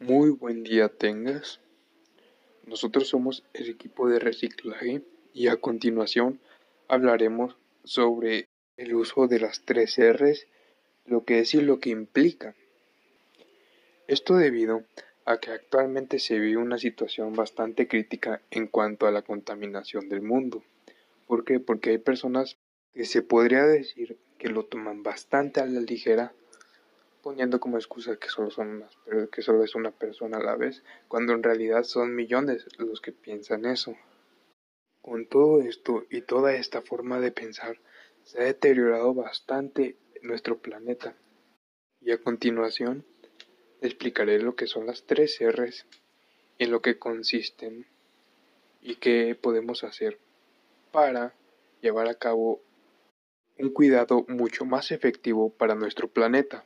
Muy buen día tengas. Nosotros somos el equipo de reciclaje y a continuación hablaremos sobre el uso de las tres R's, lo que es y lo que implica. Esto debido a que actualmente se vive una situación bastante crítica en cuanto a la contaminación del mundo. ¿Por qué? Porque hay personas que se podría decir que lo toman bastante a la ligera poniendo como excusa que solo son que solo es una persona a la vez, cuando en realidad son millones los que piensan eso. Con todo esto y toda esta forma de pensar, se ha deteriorado bastante nuestro planeta. Y a continuación explicaré lo que son las tres R's, en lo que consisten y qué podemos hacer para llevar a cabo un cuidado mucho más efectivo para nuestro planeta.